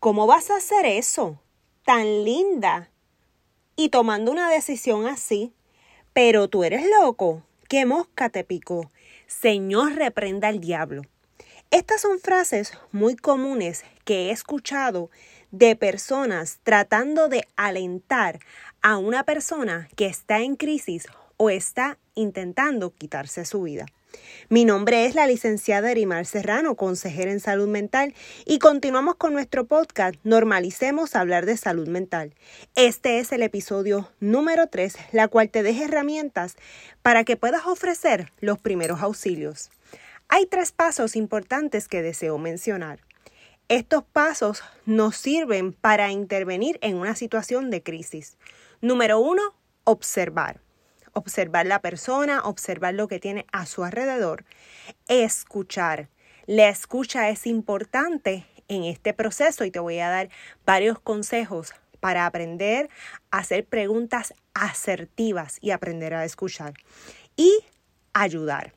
¿cómo vas a hacer eso? Tan linda. Y tomando una decisión así, pero tú eres loco. ¿Qué mosca te picó? Señor reprenda al diablo. Estas son frases muy comunes que he escuchado de personas tratando de alentar a una persona que está en crisis o está intentando quitarse su vida. Mi nombre es la licenciada Erimar Serrano, consejera en salud mental, y continuamos con nuestro podcast Normalicemos hablar de salud mental. Este es el episodio número 3, la cual te deja herramientas para que puedas ofrecer los primeros auxilios. Hay tres pasos importantes que deseo mencionar. Estos pasos nos sirven para intervenir en una situación de crisis. Número uno, observar observar la persona, observar lo que tiene a su alrededor, escuchar. La escucha es importante en este proceso y te voy a dar varios consejos para aprender a hacer preguntas asertivas y aprender a escuchar y ayudar.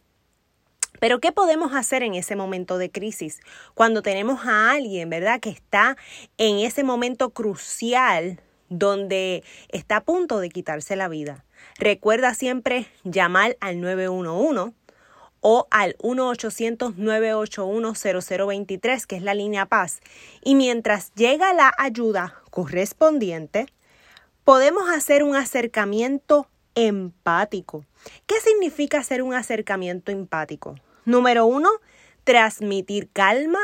Pero ¿qué podemos hacer en ese momento de crisis? Cuando tenemos a alguien, ¿verdad? Que está en ese momento crucial donde está a punto de quitarse la vida. Recuerda siempre llamar al 911 o al 1-800-981-0023, que es la línea Paz. Y mientras llega la ayuda correspondiente, podemos hacer un acercamiento empático. ¿Qué significa hacer un acercamiento empático? Número uno, transmitir calma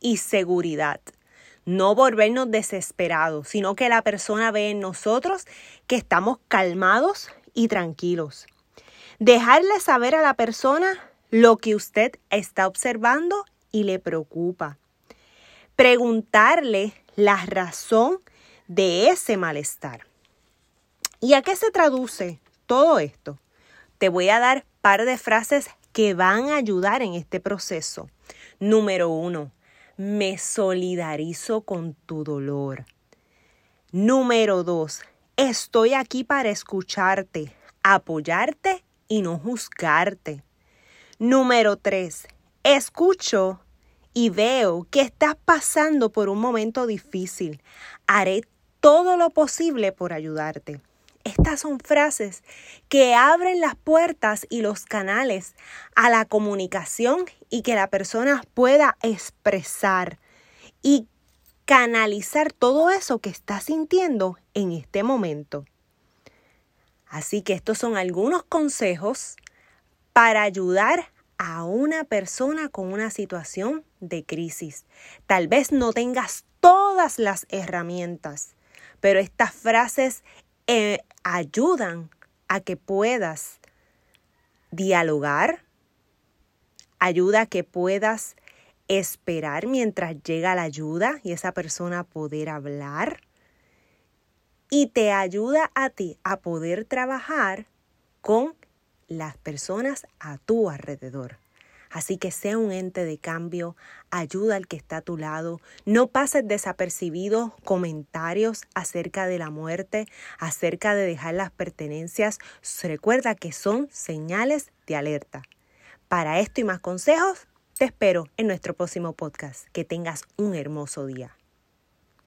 y seguridad no volvernos desesperados, sino que la persona ve en nosotros que estamos calmados y tranquilos. Dejarle saber a la persona lo que usted está observando y le preocupa. Preguntarle la razón de ese malestar. ¿Y a qué se traduce todo esto? Te voy a dar par de frases que van a ayudar en este proceso. Número uno, me solidarizo con tu dolor. Número dos, estoy aquí para escucharte, apoyarte y no juzgarte. Número tres, escucho y veo que estás pasando por un momento difícil. Haré todo lo posible por ayudarte. Estas son frases que abren las puertas y los canales a la comunicación y que la persona pueda expresar y canalizar todo eso que está sintiendo en este momento. Así que estos son algunos consejos para ayudar a una persona con una situación de crisis. Tal vez no tengas todas las herramientas, pero estas frases eh, ayudan a que puedas dialogar, ayuda a que puedas esperar mientras llega la ayuda y esa persona poder hablar y te ayuda a ti a poder trabajar con las personas a tu alrededor. Así que sea un ente de cambio, ayuda al que está a tu lado, no pases desapercibido comentarios acerca de la muerte, acerca de dejar las pertenencias. Recuerda que son señales de alerta. Para esto y más consejos, te espero en nuestro próximo podcast. Que tengas un hermoso día.